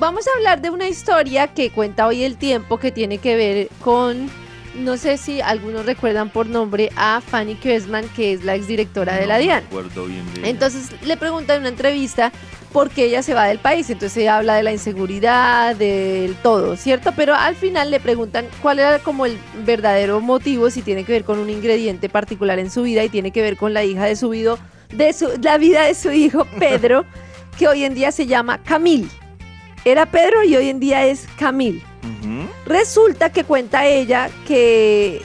vamos a hablar de una historia que cuenta hoy el tiempo que tiene que ver con, no sé si algunos recuerdan por nombre a Fanny Kessman, que es la exdirectora de la DIAN. Entonces le preguntan en una entrevista por qué ella se va del país. Entonces ella habla de la inseguridad, del todo, ¿cierto? Pero al final le preguntan cuál era como el verdadero motivo, si tiene que ver con un ingrediente particular en su vida y tiene que ver con la hija de su vida, de su, la vida de su hijo Pedro, que hoy en día se llama Camille. Era Pedro y hoy en día es Camil. Resulta que cuenta ella que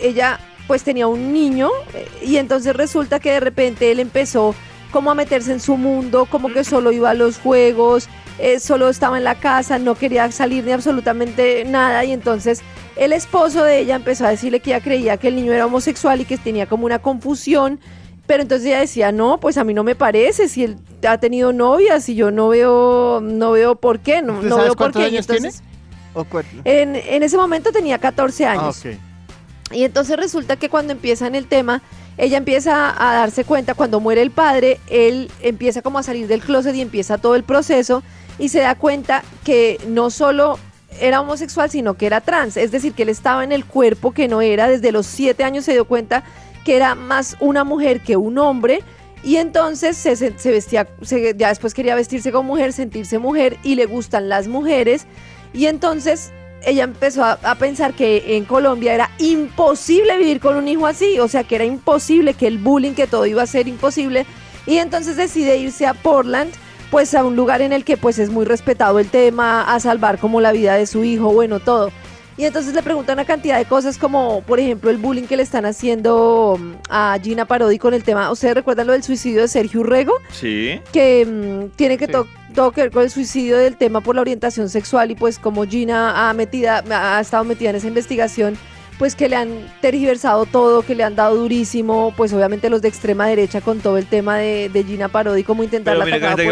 ella pues tenía un niño eh, y entonces resulta que de repente él empezó como a meterse en su mundo, como que solo iba a los juegos, eh, solo estaba en la casa, no quería salir ni absolutamente nada y entonces el esposo de ella empezó a decirle que ella creía que el niño era homosexual y que tenía como una confusión pero entonces ella decía, no, pues a mí no me parece, si él ha tenido novias y yo no veo, no veo por qué, no, no veo por qué. Años entonces, en, en, ese momento tenía 14 años. Ah, y entonces resulta que cuando empieza en el tema, ella empieza a darse cuenta, cuando muere el padre, él empieza como a salir del closet y empieza todo el proceso y se da cuenta que no solo era homosexual, sino que era trans. Es decir, que él estaba en el cuerpo que no era. Desde los siete años se dio cuenta que era más una mujer que un hombre. Y entonces se, se vestía, ya después quería vestirse como mujer, sentirse mujer y le gustan las mujeres. Y entonces ella empezó a, a, pensar que en Colombia era imposible vivir con un hijo así, o sea que era imposible, que el bullying, que todo iba a ser imposible. Y entonces decide irse a Portland, pues a un lugar en el que pues es muy respetado el tema, a salvar como la vida de su hijo, bueno, todo. Y entonces le preguntan una cantidad de cosas como, por ejemplo, el bullying que le están haciendo mm, a Gina Parodi con el tema. ¿Ustedes recuerdan lo del suicidio de Sergio Urrego? Sí. Que mm, tiene que todo que ver con el suicidio del tema por la orientación sexual y pues como Gina ha, metida, ha estado metida en esa investigación pues que le han tergiversado todo, que le han dado durísimo, pues obviamente los de extrema derecha con todo el tema de, Gina Parodi, como intentar la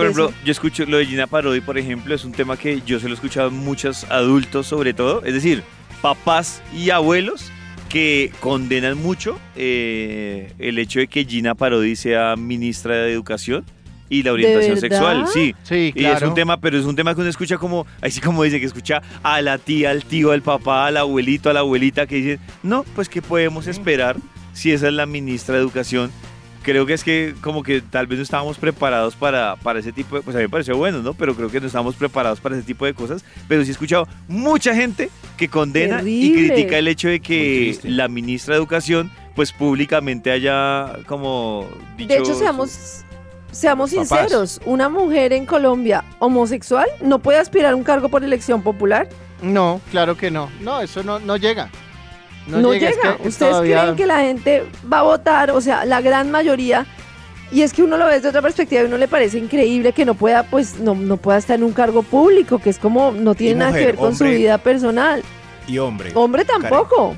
Yo escucho lo de Gina Parodi, por ejemplo, es un tema que yo se lo he escuchado a muchos adultos sobre todo, es decir, papás y abuelos que condenan mucho eh, el hecho de que Gina Parodi sea ministra de Educación y la orientación sexual, sí. Sí, Y es un tema, pero es un tema que uno escucha como, así como dice, que escucha a la tía, al tío, al papá, al abuelito, a la abuelita, que dicen, no, pues ¿qué podemos esperar si esa es la ministra de Educación? Creo que es que como que tal vez no estábamos preparados para, para ese tipo de, pues a mí me pareció bueno, ¿no? Pero creo que no estábamos preparados para ese tipo de cosas. Pero sí he escuchado mucha gente que condena y critica el hecho de que la ministra de Educación pues públicamente haya como dicho... De hecho, seamos seamos sinceros, una mujer en Colombia homosexual no puede aspirar a un cargo por elección popular. No, claro que no. No, eso no, no llega. No, llega. ¿Ustedes creen que la gente va a votar? O sea, la gran mayoría. Y es que uno lo ve desde otra perspectiva y uno le parece increíble que no pueda, pues, no, no pueda estar en un cargo público, que es como, no tiene nada que ver con su vida personal. Y hombre. Hombre tampoco.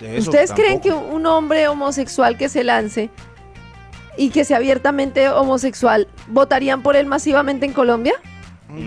No, ¿Ustedes creen que un hombre homosexual que se lance y que sea abiertamente homosexual, ¿votarían por él masivamente en Colombia?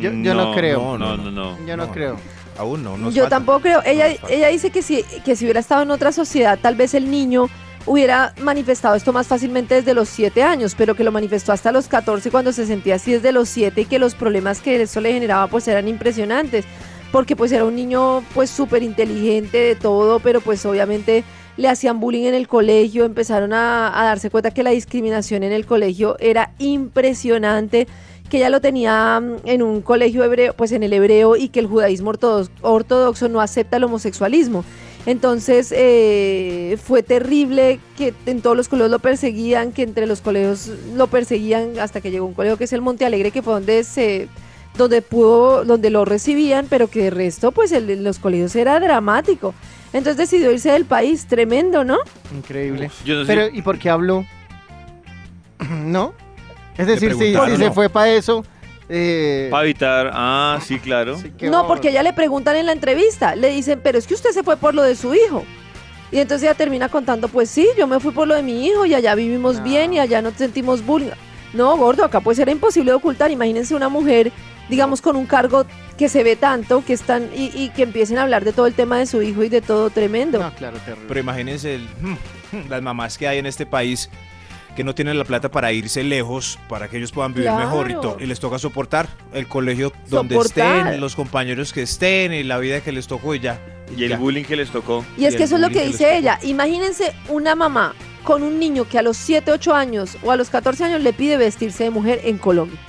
Yo, no, creo. No, no, no. Yo no, creo. Aún no. yo tampoco creo. Ella, ella dice que si, que si hubiera estado en otra sociedad, tal vez el niño hubiera manifestado esto más fácilmente desde los 7 años, pero que lo manifestó hasta los 14 cuando se sentía así desde los 7 y que los problemas que eso le generaba pues eran impresionantes, porque pues era un niño pues súper inteligente de todo, pero pues obviamente le hacían bullying en el colegio, empezaron a, darse cuenta que la discriminación en el colegio era impresionante que ella lo tenía mm, en un colegio hebreo, pues en el hebreo, y que el judaísmo ortodoxo, no acepta el homosexualismo. Entonces eh, fue terrible que en todos los colegios lo perseguían, que entre los colegios lo perseguían hasta que llegó un colegio que es el Monte Alegre, que fue donde se donde pudo, donde lo recibían, pero que de resto, pues el, los colegios era dramático. Entonces decidió irse del país, tremendo, ¿no? Increíble. Pero, ¿y por qué habló? ¿No? Es decir, si, se fue para eso... Eh... Para evitar, ah, sí, claro. no, porque ya le preguntan en la entrevista, le dicen, pero es que usted se fue por lo de su hijo. Y entonces ella termina contando, pues sí, yo me fui por lo de mi hijo y allá vivimos ah. bien y allá no sentimos bullying. No, gordo, acá pues era imposible de ocultar. Imagínense una mujer digamos, con un cargo que se ve tanto, que están y, que empiecen a hablar de todo el tema de su hijo y de todo tremendo. claro, Pero imagínense las mamás que hay en este país que no tienen la plata para irse lejos, para que ellos puedan vivir mejor y, y, les toca soportar el colegio donde estén, los compañeros que estén y la vida que les tocó y ya. Y, el bullying que les tocó. Y es que eso es lo que, dice ella. Imagínense una mamá con un niño que a los 7, 8 años o a los 14 años le pide vestirse de mujer en Colombia.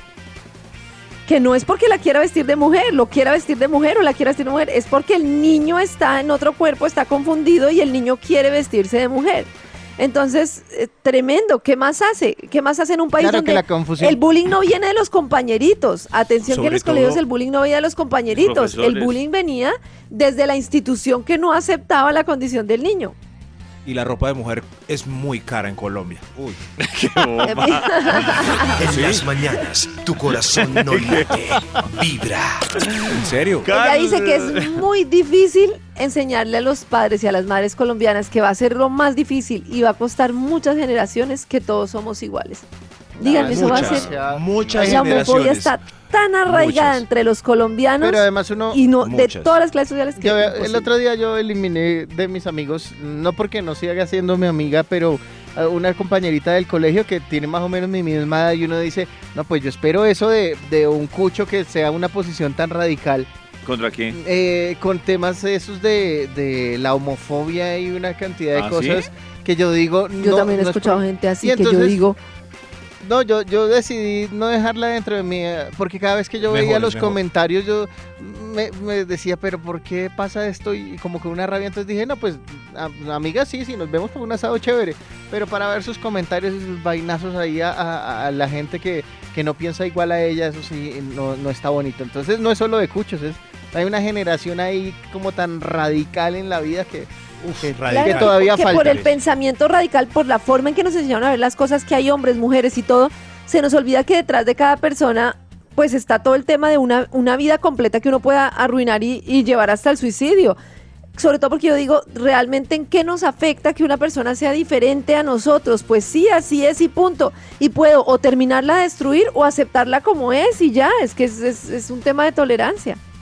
Que no es porque la quiera vestir de mujer, lo quiera vestir de mujer o la quiera vestir de mujer, es porque el niño está en otro cuerpo, está confundido y el niño quiere vestirse de mujer. Entonces, eh, tremendo. ¿Qué más hace? ¿Qué más hace en un país donde el bullying no viene de los compañeritos? Atención que en los colegios el bullying no venía de los compañeritos. El bullying venía desde la institución que no aceptaba la condición del niño y la ropa de mujer es muy cara en Colombia. Uy. en las mañanas, tu corazón no late, vibra. ¿En serio? Ella dice que es muy difícil enseñarle a los padres y a las madres colombianas que va a ser lo más difícil y va a costar muchas generaciones que todos somos iguales. Díganme, eso va a ser. Muchas la homofobia está tan arraigada entre los colombianos Pero además uno, y no de todas las clases sociales que El otro día yo eliminé de mis amigos, no porque no siga siendo mi amiga, pero una compañerita del colegio que tiene más o menos mi misma edad y uno dice, no, pues yo espero eso de, de un cucho que sea una posición tan radical. ¿Contra quién? Eh, con temas esos de, de, la homofobia y una cantidad de ¿Ah, cosas que yo digo... Yo también he escuchado gente así que yo digo no, yo, yo decidí no dejarla dentro de mí, eh, porque cada vez que yo veía los comentarios, yo me, decía, pero ¿por qué pasa esto? Y como que una rabia, entonces dije, no, pues, amiga, sí, sí, nos vemos por un asado chévere, pero para ver sus comentarios y sus vainazos ahí a, la gente que, que, no piensa igual a ella, eso sí, no, no está bonito. Entonces, no es solo de cuchos, es, hay una generación ahí como tan radical en la vida que que todavía falta. por el pensamiento radical, por la forma en que nos enseñaron a ver las cosas que hay hombres, mujeres y todo, se nos olvida que detrás de cada persona pues está todo el tema de una, una vida completa que uno pueda arruinar y, y llevar hasta el suicidio sobre todo porque yo digo, realmente en qué nos afecta que una persona sea diferente a nosotros. Pues sí, así es y punto. Y puedo o terminarla de destruir o aceptarla como es y ya, es que es, es un tema de tolerancia.